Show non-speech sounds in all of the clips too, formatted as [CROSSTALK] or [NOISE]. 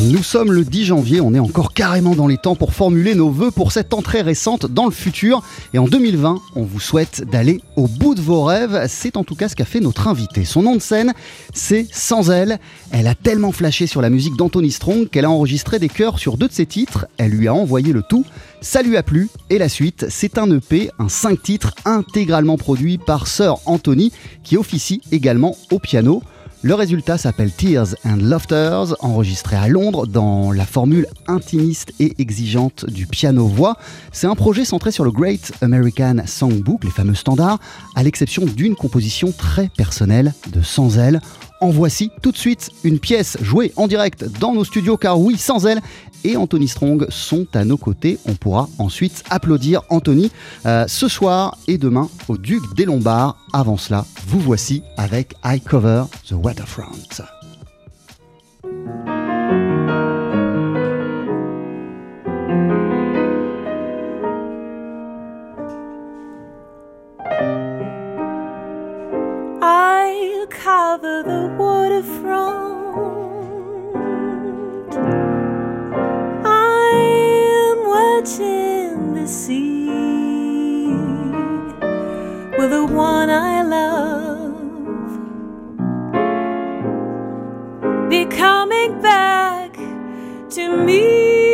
Nous sommes le 10 janvier, on est encore carrément dans les temps pour formuler nos vœux pour cette entrée récente dans le futur. Et en 2020, on vous souhaite d'aller au bout de vos rêves. C'est en tout cas ce qu'a fait notre invité. Son nom de scène, c'est Sans elle. Elle a tellement flashé sur la musique d'Anthony Strong qu'elle a enregistré des chœurs sur deux de ses titres. Elle lui a envoyé le tout. Ça lui a plu. Et la suite, c'est un EP, un 5 titres intégralement produit par Sir Anthony qui officie également au piano. Le résultat s'appelle Tears and Laughters, enregistré à Londres dans la formule intimiste et exigeante du piano-voix. C'est un projet centré sur le Great American Songbook, les fameux standards, à l'exception d'une composition très personnelle de Sans elle. En voici tout de suite une pièce jouée en direct dans nos studios, car oui, Sans elle et Anthony Strong sont à nos côtés. On pourra ensuite applaudir Anthony euh, ce soir et demain au Duc des Lombards. Avant cela, vous voici avec I Cover the Waterfront. I'm the sea with the one I love be coming back to me.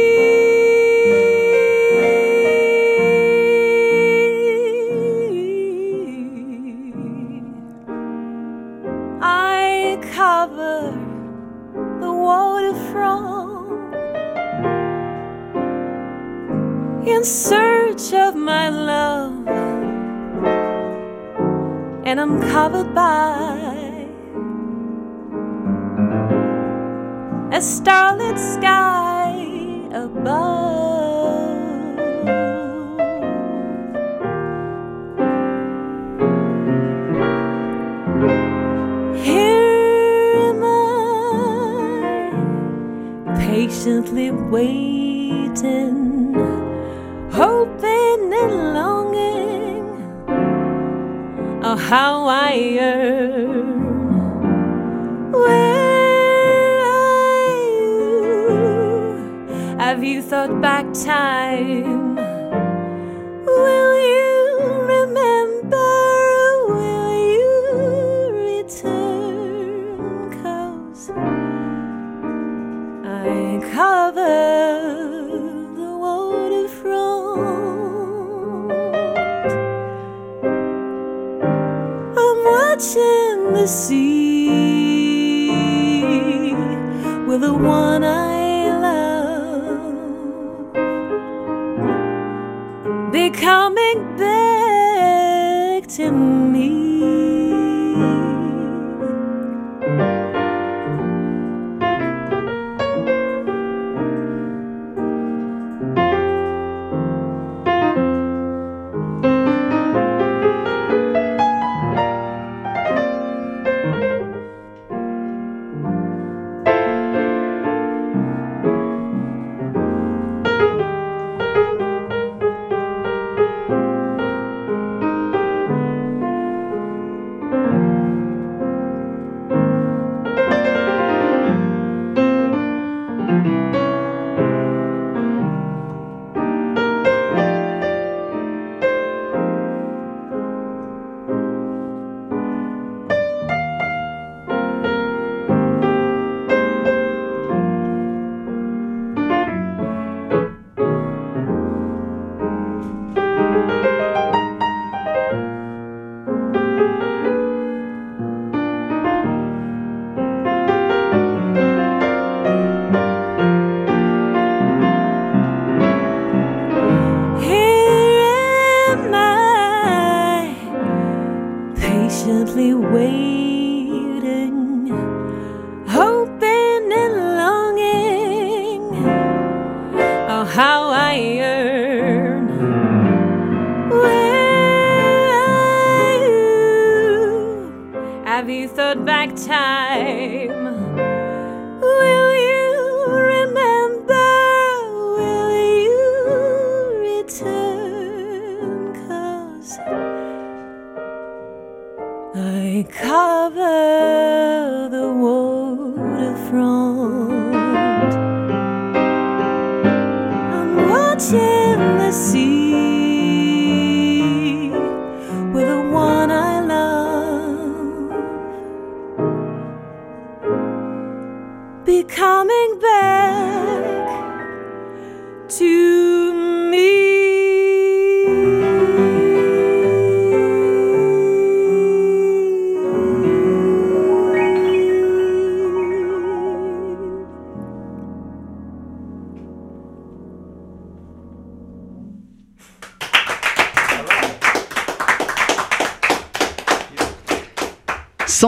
I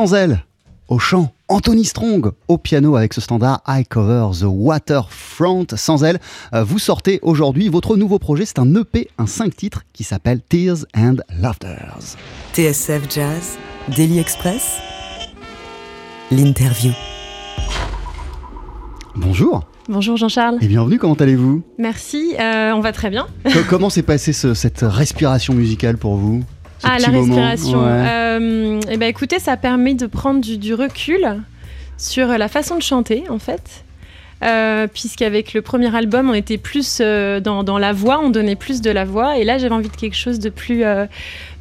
Sans elle, au chant, Anthony Strong au piano avec ce standard I Cover the Waterfront. Sans elle, euh, vous sortez aujourd'hui votre nouveau projet. C'est un EP, un 5 titres qui s'appelle Tears and Laughters. TSF Jazz, Daily Express, l'interview. Bonjour Bonjour Jean-Charles. et bienvenue, comment allez-vous? Merci, euh, on va très bien. Co- Comment s'est passée ce- cette respiration musicale pour vous? Ah, la moment respiration. Ouais. Euh, eh ben, écoutez, ça permet de prendre du, du recul sur la façon de chanter, en fait. Euh, Puisqu'avec le premier album, on était plus euh, dans, dans la voix, on donnait plus de la voix. Et là, j'avais envie de quelque chose de plus, euh,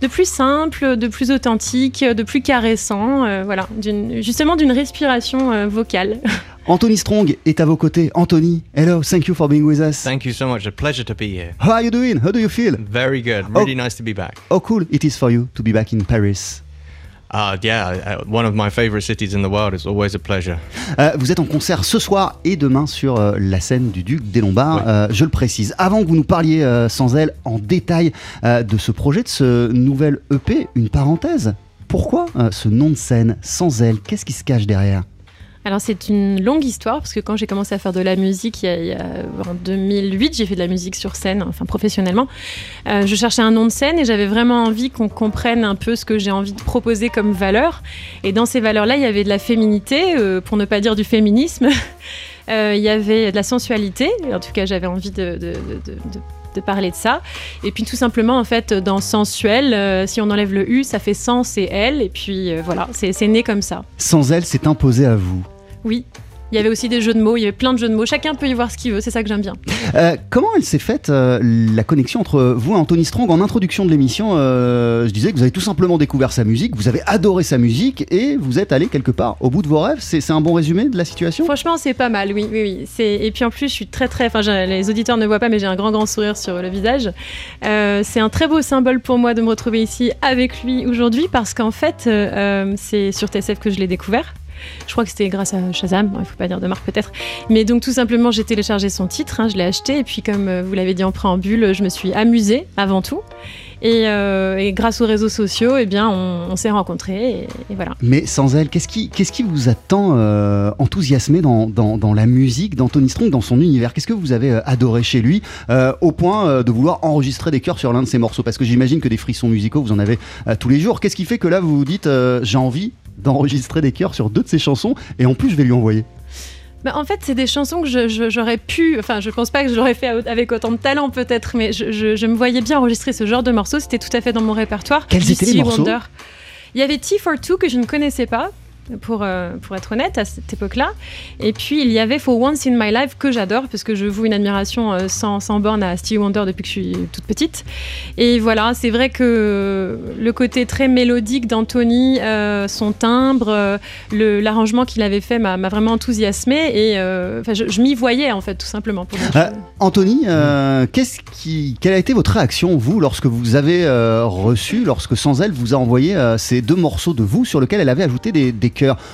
de plus simple, de plus authentique, de plus caressant. euh, voilà, d'une- justement d'une respiration euh, vocale. [LAUGHS] Anthony Strong est à vos côtés. Anthony, hello, thank you for being with us. Thank you so much. A pleasure to be here. How are you doing? How do you feel? Very good. Oh. Really nice to be back. How cool it is for you to be back in Paris. Uh, yeah, uh, one of my favorite cities in the world. It's always a pleasure. Euh, vous êtes en concert ce soir et demain sur euh, la scène du Duc des Lombards, Oui. euh, je le précise. Avant que vous nous parliez sans elle en détail de ce projet, de ce nouvel EP, une parenthèse. Pourquoi ce nom de scène sans elle? Qu'est-ce qui se cache derrière? Alors c'est une longue histoire parce que quand j'ai commencé à faire de la musique en 2008, j'ai fait de la musique sur scène, enfin professionnellement. Euh, je cherchais un nom de scène et j'avais vraiment envie qu'on comprenne un peu ce que j'ai envie de proposer comme valeur. Et dans ces valeurs-là, il y avait de la féminité, euh, pour ne pas dire du féminisme. [LAUGHS] Euh, il y avait de la sensualité. En tout cas, j'avais envie de, parler de ça. Et puis tout simplement, en fait, dans sensuel, si on enlève le U, ça fait sens et elle. Et puis voilà, c'est né comme ça. Sans elle, c'est imposé à vous. Oui. Il y avait aussi des jeux de mots, il y avait plein de jeux de mots. Chacun peut y voir ce qu'il veut, c'est ça que j'aime bien. Euh, comment elle s'est faite euh, la connexion entre vous et Anthony Strong En introduction de l'émission, euh, je disais que vous avez tout simplement découvert sa musique, vous avez adoré sa musique et vous êtes allé quelque part au bout de vos rêves. C'est un bon résumé de la situation? Franchement, c'est pas mal, oui, oui, oui. C'est- Et puis en plus, je suis très, très. Enfin, les auditeurs ne voient pas, mais j'ai un grand, grand sourire sur le visage. C'est un très beau symbole pour moi de me retrouver ici avec lui aujourd'hui parce qu'en fait, c'est sur TSF que je l'ai découvert. Je crois que c'était grâce à Shazam, il faut pas dire de marque peut-être. Mais donc tout simplement, j'ai téléchargé son titre, hein, je l'ai acheté, et puis comme euh, vous l'avez dit en préambule, je me suis amusée avant tout. Et, euh, grâce aux réseaux sociaux, eh bien, on, s'est rencontrés, et, voilà. Mais sans elle, qu'est-ce qui, vous a tant euh, enthousiasmé dans, la musique d'Anthony Strong, dans son univers? Qu'est-ce que vous avez euh, adoré chez lui, au point de vouloir enregistrer des chœurs sur l'un de ses morceaux? Parce que j'imagine que des frissons musicaux, vous en avez tous les jours. Qu'est-ce qui fait que là, vous vous dites, j'ai envie d'enregistrer des chœurs sur deux de ses chansons, et en plus, je vais lui envoyer Bah, en fait, c'est des chansons que je- je- j'aurais pu. Enfin, je pense pas que je l'aurais fait avec autant de talent, peut-être, mais je, me voyais bien enregistrer ce genre de morceaux. C'était tout à fait dans mon répertoire. Quels étaient les morceaux? Il y avait T for Two que je ne connaissais pas. Pour, euh, pour être honnête, à cette époque-là. Et puis, il y avait For Once in My Life que j'adore, parce que je voue une admiration euh, sans, sans borne à Stevie Wonder depuis que je suis toute petite. Et voilà, c'est vrai que le côté très mélodique d'Anthony, euh, son timbre, le- l'arrangement qu'il avait fait m'a m'a vraiment enthousiasmé et je, je m'y voyais en fait tout simplement. Pour Anthony, qu'est-ce qui, quelle a été votre réaction, vous, lorsque vous avez reçu, lorsque Sans Elle vous a envoyé ces deux morceaux de vous sur lesquels elle avait ajouté des, des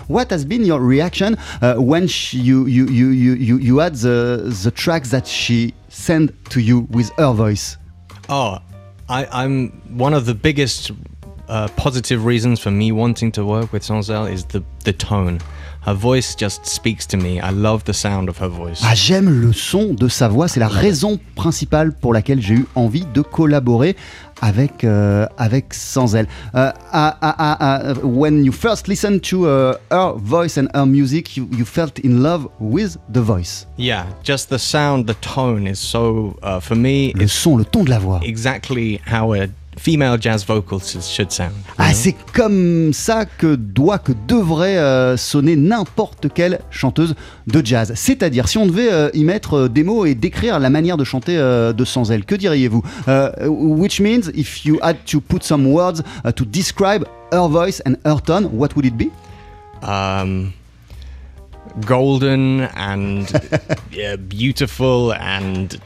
What has been your reaction uh, when she, you, you, you, you, you, you had the, the tracks that she sent to you with her voice? Oh, I, I'm one of the biggest uh, positive reasons for me wanting to work with Sanzel is the the tone. Her voice just speaks to me. I love the sound of her voice. Ah, j'aime le son de sa voix, c'est la raison principale pour laquelle j'ai eu envie de collaborer avec, euh, avec Sanzel. Euh, ah, ah, ah, ah, when you first listened to uh, her voice and her music, you, you felt in love with the voice. Yeah, just the sound, the tone is so uh, for me. Le son, le ton de la voix. exactly how a female jazz vocalist should sound. Ah, c'est comme ça que doit, que devrait euh, sonner n'importe quelle chanteuse de jazz. C'est-à-dire, si on devait euh, y mettre euh, des mots et décrire la manière de chanter euh, de Sanzel, que diriez-vous? Which means, if you had to put some words uh, to describe her voice and her tone, what would it be? Um, golden and [LAUGHS] yeah, beautiful and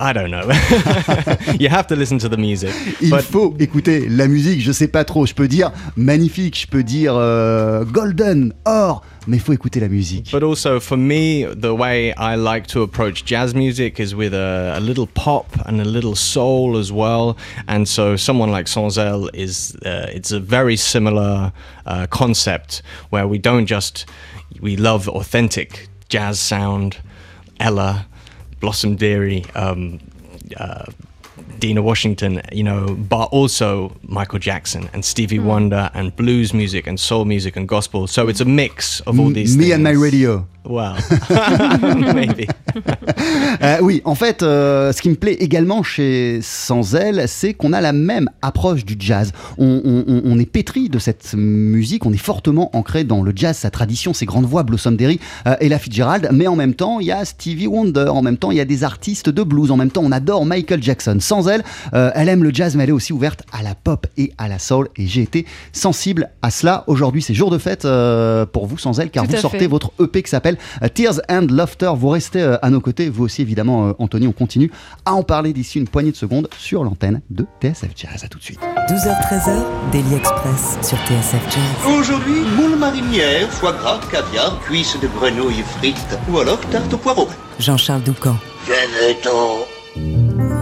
I don't know. [LAUGHS] you have to listen to the music. Il But faut écouter la musique, je sais pas trop, je peux dire magnifique, je peux dire euh, golden, or, mais faut écouter la musique. But also for me, the way I like to approach jazz music is with a, a little pop and a little soul as well. And so someone like Sanzel is, uh, it's a very similar uh, concept where we don't just, we love authentic jazz sound, Ella, Blossom Dearie, um, uh, Dina Washington, you know, but also Michael Jackson and Stevie Wonder and blues music and soul music and gospel. So it's a mix of all these Me things. and my radio. [LAUGHS] Maybe. [LAUGHS] Euh, oui, en fait, euh, ce qui me plaît également chez Sans Elle, c'est qu'on a la même approche du jazz. On, on- on- on est pétri de cette musique, on est fortement ancré dans le jazz, sa tradition, ses grandes voix, Blossom Derry euh, et la Fitzgerald, mais en même temps, il y a Stevie Wonder, en même temps, il y a des artistes de blues, en même temps, on adore Michael Jackson. Sans elle, euh, elle aime le jazz, mais elle est aussi ouverte à la pop et à la soul, et j'ai été sensible à cela. Aujourd'hui, c'est jour de fête euh, pour vous, Sans elle, car Tout vous sortez fait. votre EP qui s'appelle euh, Tears and Laughter. Vous restez euh, à nos côtés, vous aussi évidemment, euh, Anthony. On continue à en parler d'ici une poignée de secondes sur l'antenne de TSF Jazz. À tout de suite. 12h-13h, Daily Express sur TSF Jazz. Aujourd'hui, moule marinière, foie gras, caviar, cuisses de grenouille frites ou alors tarte au poireau. Jean-Charles Doucan. Venez-t'en.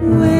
Where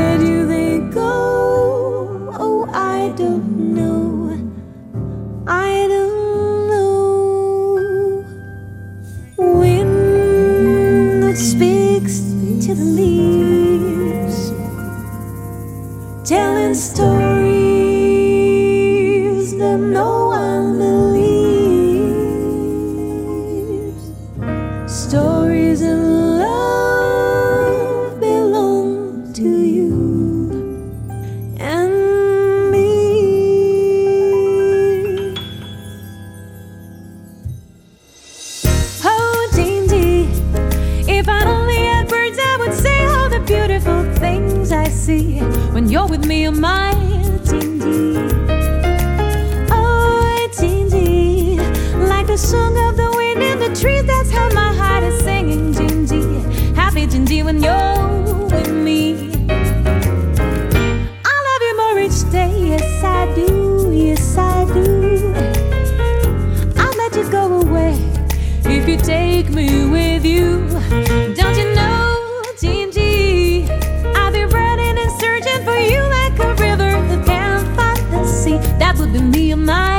take me with you. Don't you know, G&G? I'll be running and searching for you like a river that can't find the sea. That would be me and my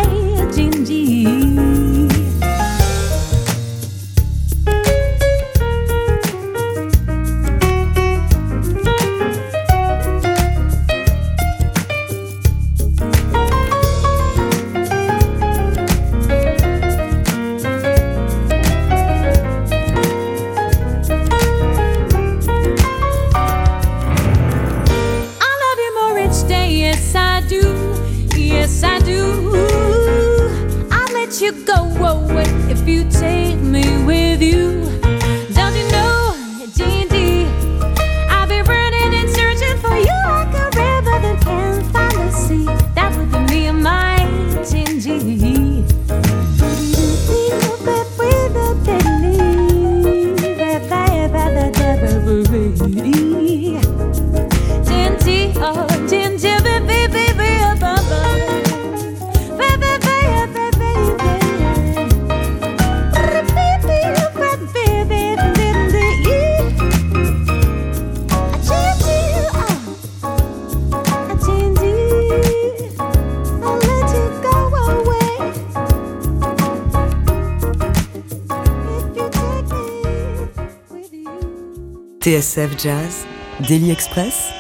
TSF Jazz, Daily Express,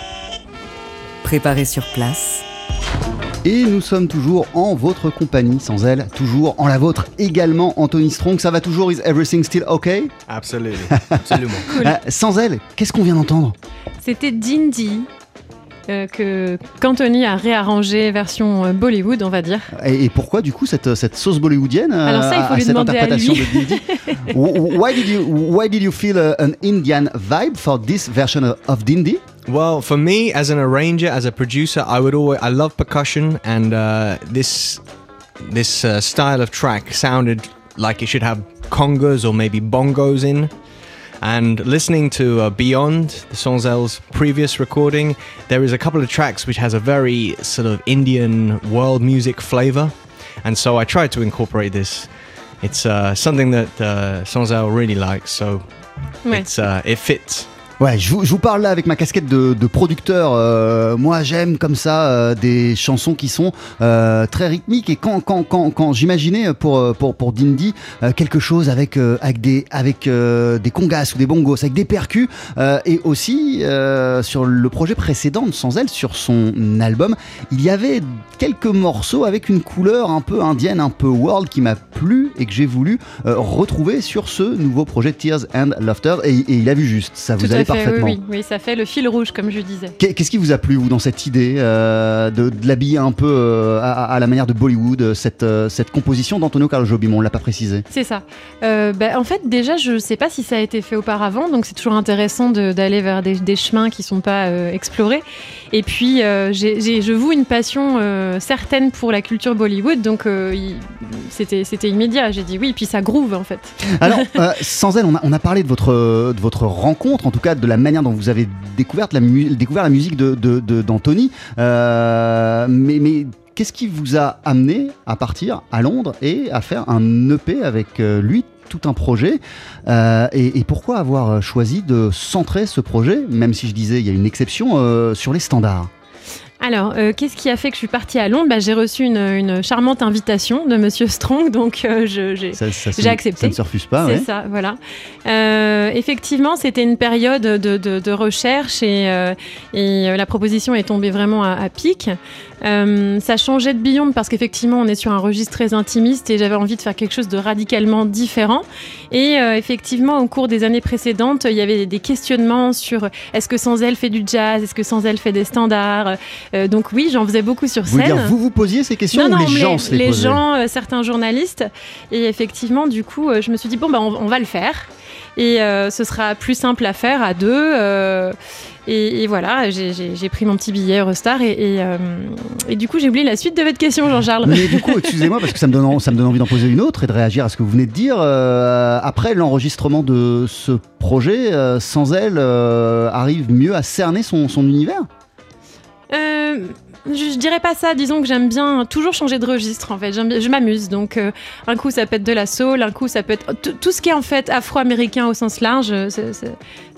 préparé sur place. Et nous sommes toujours en votre compagnie, sans elle, toujours en la vôtre également, Anthony Strong. Ça va toujours Is everything still okay? Absolutely. [LAUGHS] Absolument. Euh, Sans elle, qu'est-ce qu'on vient d'entendre? C'était Dindy. Euh, que qu'Anthony a réarrangé version euh, Bollywood, on va dire. et, et pourquoi du coup cette, cette sauce bollywoodienne euh, Alors ça, il faut à lui cette demander à lui. de [LAUGHS] why, did you, why did you feel uh, an Indian vibe for this version of, of Dindi? Well, for me, as an arranger, as a producer, I would always I love percussion, and uh, this this uh, style of track sounded like it should have congas or maybe bongos in. And listening to uh, Beyond, Sonzel's previous recording, there is a couple of tracks which has a very sort of Indian world music flavor, and so I tried to incorporate this. It's uh, something that uh, Sonzel really likes, so Ouais. it's uh, it fits. Ouais, je vous, je vous parle là avec ma casquette de, de producteur. Euh, moi, j'aime comme ça euh, des chansons qui sont euh, très rythmiques. Et quand, quand, quand, quand j'imaginais pour, euh, pour, pour Dindy euh, quelque chose avec, euh, avec, des, avec euh, des congas ou des bongos, avec des percus, euh, et aussi euh, sur le projet précédent de Sans Elle, sur son album, il y avait quelques morceaux avec une couleur un peu indienne, un peu world qui m'a plu et que j'ai voulu euh, retrouver sur ce nouveau projet Tears and Laughter. Et, et il a vu juste, ça vous Tout oui, oui, oui, ça fait le fil rouge, comme je disais. Qu'est- Qu'est-ce qui vous a plu, vous, dans cette idée euh, de, de l'habiller un peu euh, à, à la manière de Bollywood, euh, cette, euh, cette composition d'Antonio Carlo Jobim, on l'a pas précisé C'est ça. Bah, en fait, déjà, je ne sais pas si ça a été fait auparavant, donc c'est toujours intéressant de- d'aller vers des, des chemins qui ne sont pas explorés. Et puis, euh, j'ai- j'ai- je voue une passion certaine pour la culture Bollywood, donc c'était immédiat. J'ai dit oui, puis ça groove en fait. Alors, [LAUGHS] sans elle, on a, on a parlé de votre, de votre rencontre, en tout cas de la manière dont vous avez découvert la, musique d'Anthony. Euh, mais qu'est-ce qui vous a amené à partir à Londres et à faire un EP avec euh, lui tout un projet Euh, et, pourquoi avoir choisi de centrer ce projet, même si je disais il y a une exception, sur les standards? Alors, euh, qu'est-ce qui a fait que je suis partie à Londres? Bah, J'ai reçu une, une charmante invitation de Monsieur Strong, [LAUGHS] donc euh, j'ai accepté. Ça ne se refuse pas, C'est ouais. ça, voilà. Euh, effectivement, c'était une période de, de- de recherche et, et, la proposition est tombée vraiment à, à pic. Euh, ça changeait de Beyond parce qu'effectivement, on est sur un registre très intimiste et j'avais envie de faire quelque chose de radicalement différent. Et euh, effectivement, au cours des années précédentes, il y avait des questionnements sur est-ce que sans elle fait du jazz, est-ce que sans elle fait des standards? Euh, donc oui, j'en faisais beaucoup sur Vous scène. dire, vous vous posiez ces questions Non, ou non, les gens se les, posaient? gens, certains journalistes. Et effectivement, du coup, je me suis dit, bon, bah, on, on va le faire. Et euh, ce sera plus simple à faire à deux. euh, et, et voilà, j'ai- pris mon petit billet Eurostar. Et, et, euh, et du coup, j'ai oublié la suite de votre question, Jean-Charles. Mais du coup, excusez-moi, parce que ça me, donne, en- ça me donne envie d'en poser une autre et de réagir à ce que vous venez de dire. Euh, après l'enregistrement de ce projet, euh, sans elle, arrive mieux à cerner son, son univers? Je, dirais pas ça. Disons que j'aime bien toujours changer de registre. En fait, je m'amuse. Donc, euh, un coup, ça peut être de la soul, un coup, ça peut être tout- ce qui est en fait afro-américain au sens large. euh,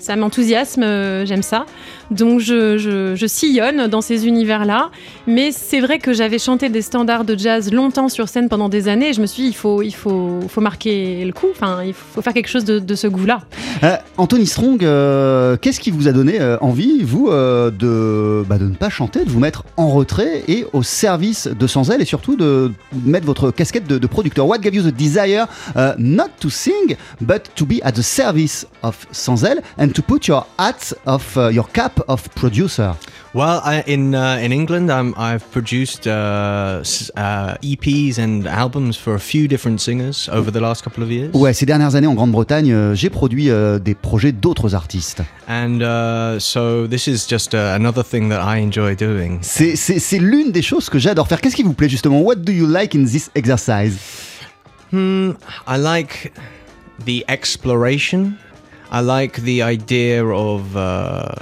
ça m'enthousiasme. euh, j'aime ça. Donc, je, sillonne dans ces univers-là. Mais c'est vrai que j'avais chanté des standards de jazz longtemps sur scène pendant des années. Je me suis dit, il faut, il faut, faut marquer le coup. Enfin, il faut faire quelque chose de, ce goût-là. Euh, Anthony Strong, euh, qu'est-ce qui vous a donné envie, vous, de, bah, de ne pas chanter, de vous mettre en retrait et au service de Sans Elle et surtout de mettre votre casquette de, producteur? What gave you the desire not to sing, but to be at the service of Sans Elle? And to put your hat of uh, your cap of producer? Well, I, in uh, in England, um, I've produced uh, uh, EPs and albums for a few different singers over the last couple of years. Ouais, ces dernières années en Grande-Bretagne, euh, j'ai produit euh, des projets d'autres artistes. And uh, so this is just uh, another thing that I enjoy doing. C'est c'est- c'est l'une des choses que j'adore faire. Qu'est-ce qui vous plaît justement? What do you like in this exercise? Hmm, I like the exploration. I like the idea of uh,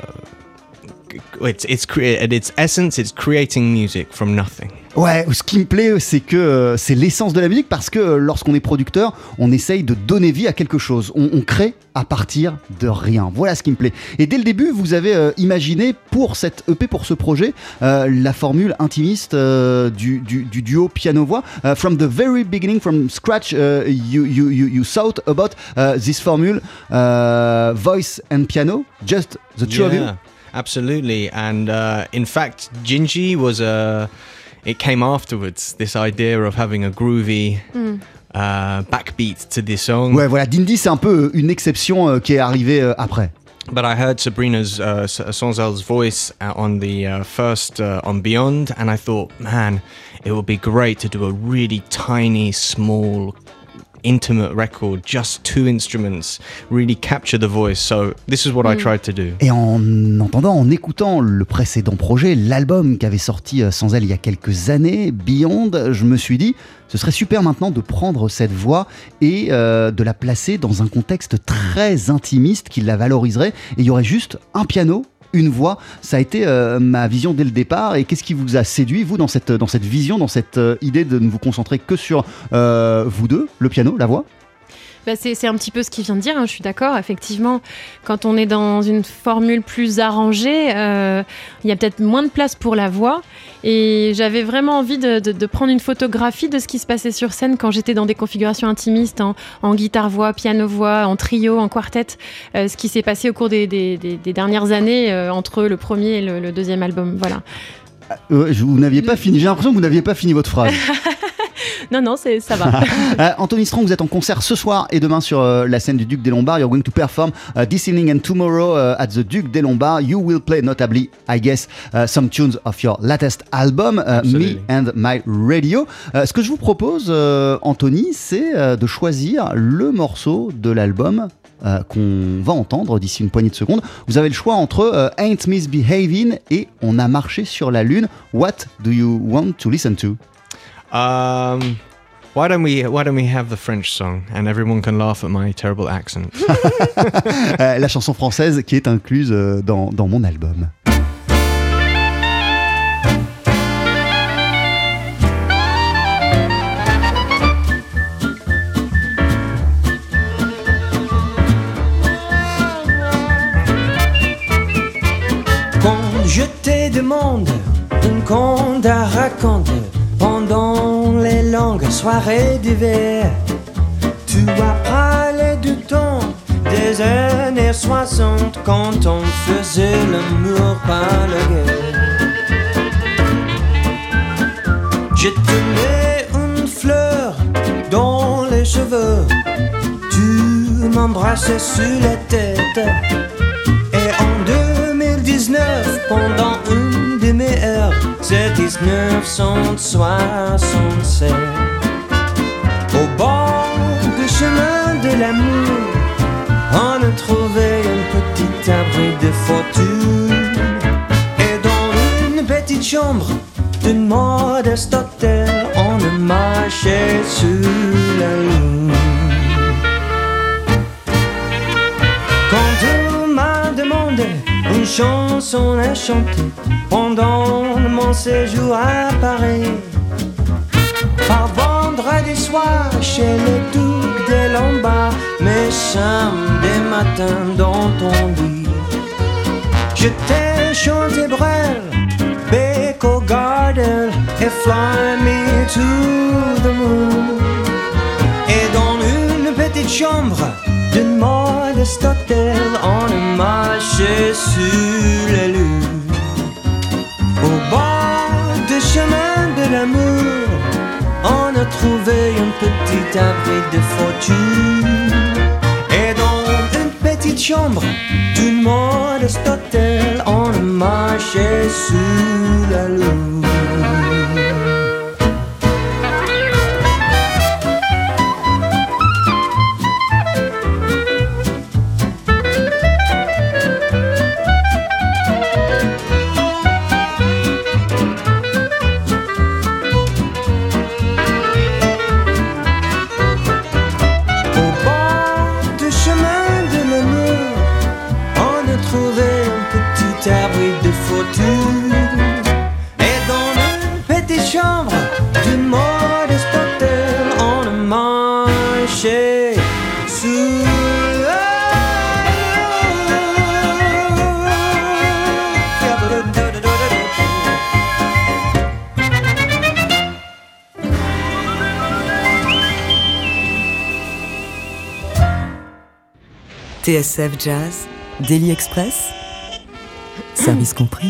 it's it's crea- at its essence, it's creating music from nothing. Ouais, ce qui me plaît, c'est que euh, c'est l'essence de la musique parce que euh, lorsqu'on est producteur, on essaye de donner vie à quelque chose. On, crée à partir de rien. Voilà ce qui me plaît. Et dès le début, vous avez euh, imaginé pour cette EP, pour ce projet, la formule intimiste du, du- du duo piano-voix. From the very beginning, from scratch, you, thought about this formule, voice and piano, just the two of you. Yeah, absolutely. And uh, in fact, Gingy was a. It came afterwards. This idea of having a groovy uh, backbeat to the song. Ouais, voilà, Dindy, c'est un peu une exception euh, qui est arrivée euh, après. But I heard Sabrina's uh, S- Sonzel's voice uh, on the uh, first uh, on Beyond, and I thought, man, it would be great to do a really tiny, small, intimate record, just two instruments, really capture the voice. So this is what I tried to do. Et en entendant, en écoutant le précédent projet, l'album qu'avait sorti euh, Sans elle il y a quelques années, Beyond, je me suis dit, ce serait super maintenant de prendre cette voix et euh, de la placer dans un contexte très intimiste qui la valoriserait. Et il y aurait juste un piano. Une voix, ça a été euh, ma vision dès le départ. Et qu'est-ce qui vous a séduit, vous, dans cette, dans cette vision, dans cette euh, idée de ne vous concentrer que sur euh, vous deux, le piano, la voix? Bah, c'est un petit peu ce qu'il vient de dire, hein, je suis d'accord. Effectivement, quand on est dans une formule plus arrangée, il y a peut-être moins de place pour la voix. Et j'avais vraiment envie de, de- de prendre une photographie de ce qui se passait sur scène quand j'étais dans des configurations intimistes, en, en guitare-voix, piano-voix, en trio, en quartet. euh, ce qui s'est passé au cours des, des- des- des dernières années euh, entre le premier et le, le deuxième album. Voilà. Euh, Vous n'aviez pas fini, j'ai l'impression que vous n'aviez pas fini votre phrase. [LAUGHS] [LAUGHS] Non, non, c'est- ça va. [LAUGHS] Euh, Anthony Strong, vous êtes en concert ce soir et demain sur euh, la scène du Duc des Lombards. You're going to perform uh, this evening and tomorrow uh, at the Duc des Lombards. You will play notably, I guess, uh, some tunes of your latest album, uh, Me and My Radio. Euh, ce que je vous propose, euh, Anthony, c'est euh, de choisir le morceau de l'album. euh, qu'on va entendre d'ici une poignée de secondes. Vous avez le choix entre euh, Ain't Misbehaving et On a marché sur la lune. What do you want to listen to? Um, why don't we Why don't we have the French song and everyone can laugh at my terrible accent? [LAUGHS] Euh, la chanson française qui est incluse euh, dans, dans mon album. Quand je te demande une conte à raconter pendant les longues soirées d'hiver, tu as parlé du temps des années 60 quand on faisait l'amour par la guerre. Je te une fleur dans les cheveux, tu m'embrassais sur la tête. Et en 2019, pendant une demi-heure, c'est 1967. Au bord du chemin de l'amour, on a trouvé un petit abri de fortune. Et dans une petite chambre d'une modeste hôtel, on a marché sur la lune. Quand on m'a demandé une chanson à chanter pendant mon séjour à Paris, par vendredi soir chez le duc des Lombards, mais samedi matin dans ton lit, je t'ai chanté Brel, Beko Garden et Fly Me to the Moon. Et dans une petite chambre d'une modeste hôtel, on a marché sur un petit abri de fortune. Et dans une petite chambre d'une modeste hôtel, on a marché sur la lune. TSF Jazz, Daily Express, service compris.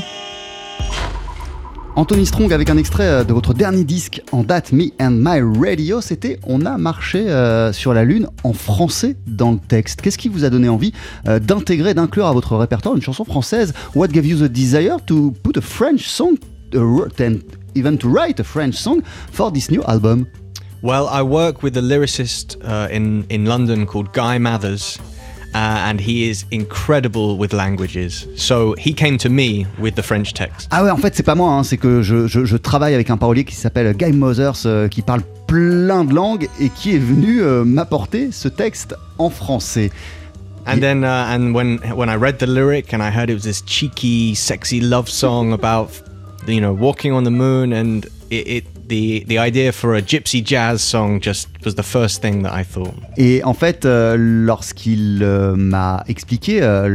Anthony Strong avec un extrait euh, de votre dernier disque en date, Me and My Radio, c'était On a marché euh, sur la Lune en français dans le texte. Qu'est-ce qui vous a donné envie euh, d'intégrer, d'inclure à votre répertoire une chanson française? What gave you the desire to put a French song uh, and even to write a French song for this new album? Well, I work with a lyricist uh, in, in London called Guy Mathers. Uh, and he is incredible with languages. So he came to me with the French text. Ah ouais, en fait, c'est pas moi, hein, c'est que je, je- je travaille avec un parolier qui s'appelle Guy Mothers, euh, qui parle plein de langues et qui est venu euh, m'apporter ce texte en français. And then, uh, and when when I read the lyric and I heard it was this cheeky, sexy love song about, you know, walking on the moon, and it, it the the idea for a gypsy jazz song just was the first thing that I thought. Et en fait, euh, lorsqu'il euh, m'a expliqué, euh,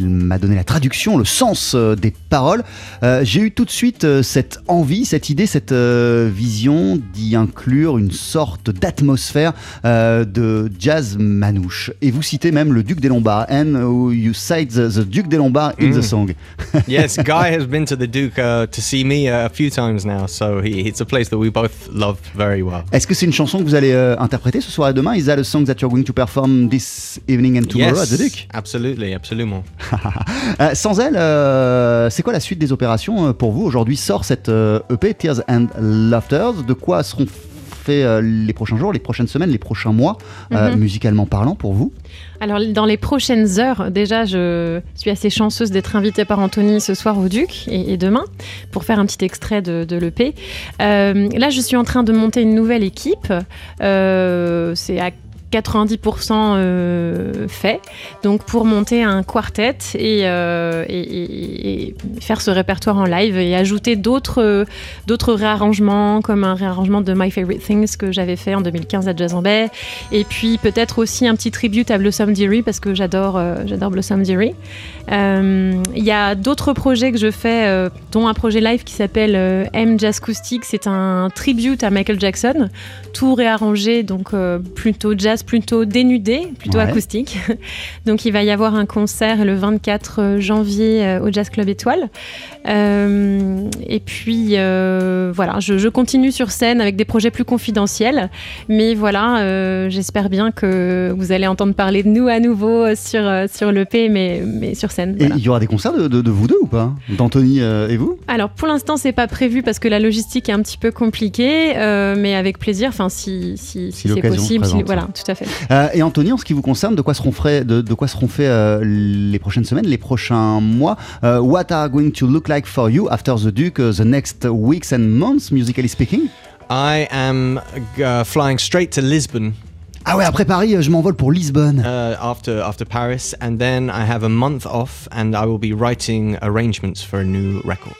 lorsqu'il m'a donné la traduction, le sens euh, des paroles, euh, j'ai eu tout de suite euh, cette envie, cette idée, cette euh, vision d'y inclure une sorte d'atmosphère euh, de jazz manouche. Et vous citez même le Duc des Lombards, and you cite the, the Duc des Lombards in the Mm. song. [LAUGHS] yes, Guy has been to the Duke uh, to see me uh, a few times now, so he, it's a place that we both love very well. Est-ce que c'est une chanson que vous allez interpréter ce soir et demain? Is that a song that you're going to perform this evening and tomorrow at the Duke? absolutely, absolument. [LAUGHS] Euh, sans elle, euh, c'est quoi la suite des opérations euh, pour vous Aujourd'hui sort cette EP Tears and Laughter. De quoi seront faits les prochains jours, les prochaines semaines, les prochains mois, Mhm. musicalement parlant pour vous? Alors, dans les prochaines heures, déjà, je suis assez chanceuse d'être invitée par Anthony ce soir au Duc et, et demain pour faire un petit extrait de, de l'EP. Euh, là, je suis en train de monter une nouvelle équipe. Euh, C'est à 90% euh, fait. Donc pour monter un quartet et, euh, et- faire ce répertoire en live et ajouter d'autres euh, d'autres réarrangements comme un réarrangement de My Favorite Things que j'avais fait en 2015 à Jazz en Bay et puis peut-être aussi un petit tribute à Blossom Dearie parce que j'adore j'adore Blossom. Euh, Il y a d'autres projets que je fais dont un projet live qui s'appelle M Jazz Acoustic. C'est un tribute à Michael Jackson, tout réarrangé donc euh, plutôt jazz, plutôt dénudé, plutôt Ouais. acoustique. [LAUGHS] donc il va y avoir un concert le 24 janvier euh, au Jazz Club Étoile. Euh, et puis euh, voilà, je, je continue sur scène avec des projets plus confidentiels. Mais voilà, euh, j'espère bien que vous allez entendre parler de nous à nouveau sur, euh, sur l'EP, mais, mais sur scène. Et voilà. il y aura des concerts de, de- de vous deux ou pas D'Anthony euh, et vous? Alors pour l'instant, c'est pas prévu parce que la logistique est un petit peu compliquée, euh, mais avec plaisir, enfin si, si, si c'est possible. voilà, tout à fait. Euh, et Anthony, en ce qui vous concerne, de quoi seront, frais, de, de quoi seront faits euh, les prochaines semaines, les prochains mois Euh, What are going to look like for you after the Duke, uh, the next weeks and months, musically speaking? I am uh, flying straight to Lisbon Ah ouais, après Paris, euh, je m'envole pour Lisbonne. uh, after after Paris, and then I have a month off, and I will be writing arrangements for a new record.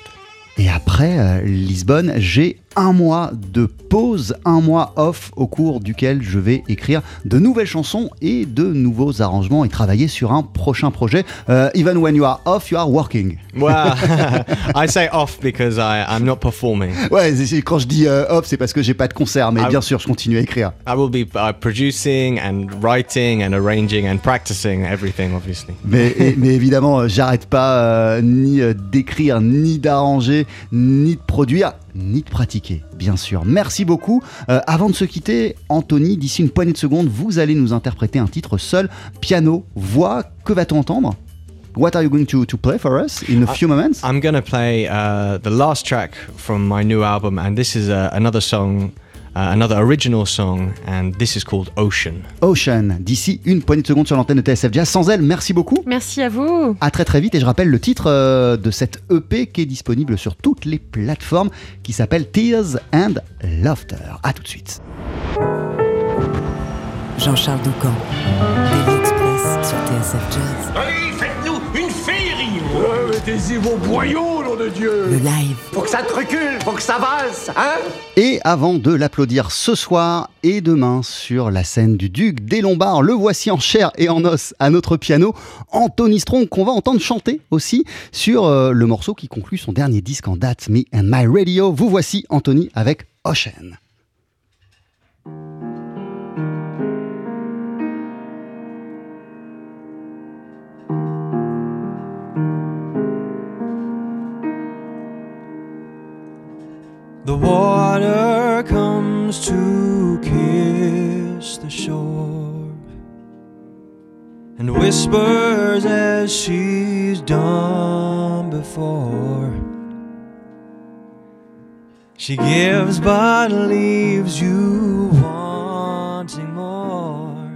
Et après euh, Lisbonne, j'ai un mois de pause, un mois off au cours duquel je vais écrire de nouvelles chansons et de nouveaux arrangements et travailler sur un prochain projet. Euh, even when you are off, you are working. Well, [LAUGHS] [LAUGHS] I say off because I I'm not performing. Ouais, quand je dis euh, off, c'est parce que j'ai pas de concert, mais bien sûr, je continue à écrire. I will be uh, producing and writing and arranging and practicing everything, obviously. Mais, et- [LAUGHS] mais évidemment, euh, j'arrête pas euh, ni d'écrire, ni d'arranger, ni de produire, ni de pratiquer, bien sûr. Merci beaucoup. Euh, avant de se quitter, Anthony, d'ici une poignée de secondes, vous allez nous interpréter un titre seul, piano, voix. Que va-t-on entendre? What are you going to, to play for us in a few moments? I'm gonna play uh, the last track from my new album, and this is uh, another song, uh, another original song, and this is called Ocean. Ocean, d'ici une poignée de secondes sur l'antenne de TSF Jazz. Sans elle, merci beaucoup. Merci à vous. À très très vite et je rappelle le titre euh, de cette EP qui est disponible sur toutes les plateformes qui s'appelle Tears and Laughter. À tout de suite. Jean-Charles Doucan, Daily Express sur TSF Jazz. Allez, faites-nous une féerie Mettez-y vos boyaux, nom de Dieu Le live. Faut que ça te recule, faut que ça valse, hein? Et avant de l'applaudir ce soir et demain sur la scène du Duc des Lombards, le voici en chair et en os à notre piano, Anthony Strong, qu'on va entendre chanter aussi sur euh, le morceau qui conclut son dernier disque en date, Me and My Radio. Vous voici Anthony avec Ocean. The water comes to kiss the shore and whispers as she's done before. She gives but leaves you wanting more.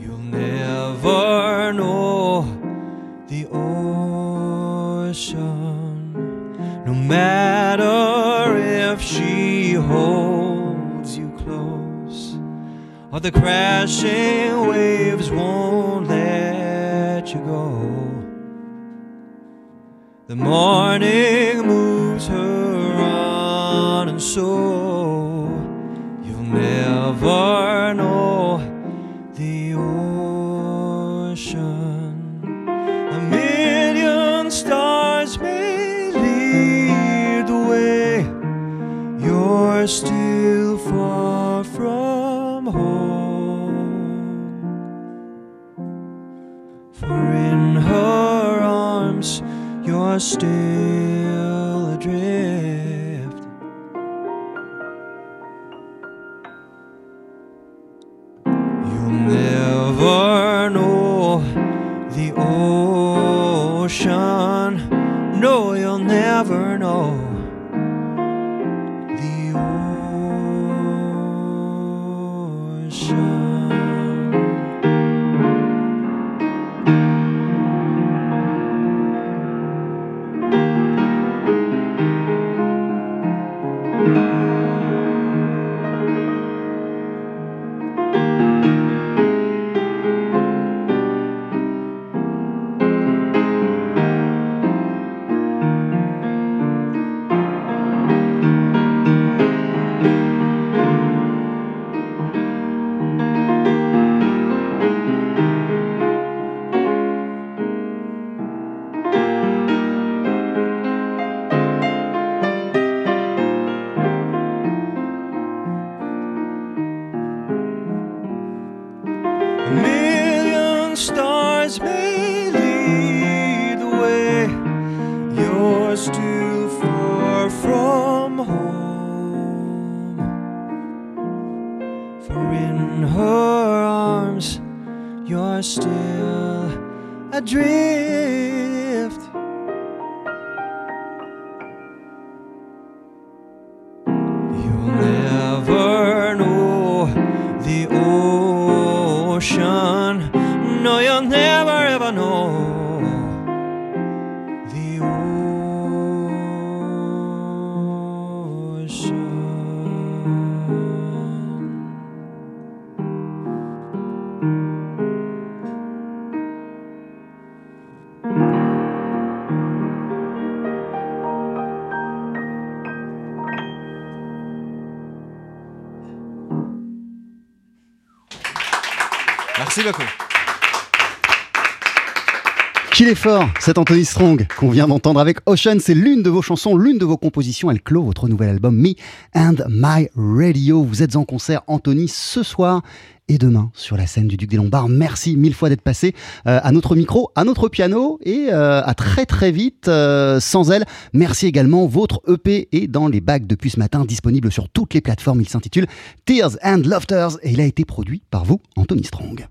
You'll never know the ocean, no matter holds you close or the crashing waves won't let you go. The morning moves her on, and so you'll never you're the ocean. Cet Anthony Strong qu'on vient d'entendre avec Ocean. C'est l'une de vos chansons, l'une de vos compositions. Elle clôt votre nouvel album Me and My Radio. Vous êtes en concert, Anthony, ce soir et demain sur la scène du Duc des Lombards. Merci mille fois d'être passé euh, à notre micro, à notre piano et euh, à très très vite euh, sans elle. Merci également. Votre EP est dans les bacs depuis ce matin, disponible sur toutes les plateformes. Il s'intitule Tears and Laughters et il a été produit par vous, Anthony Strong.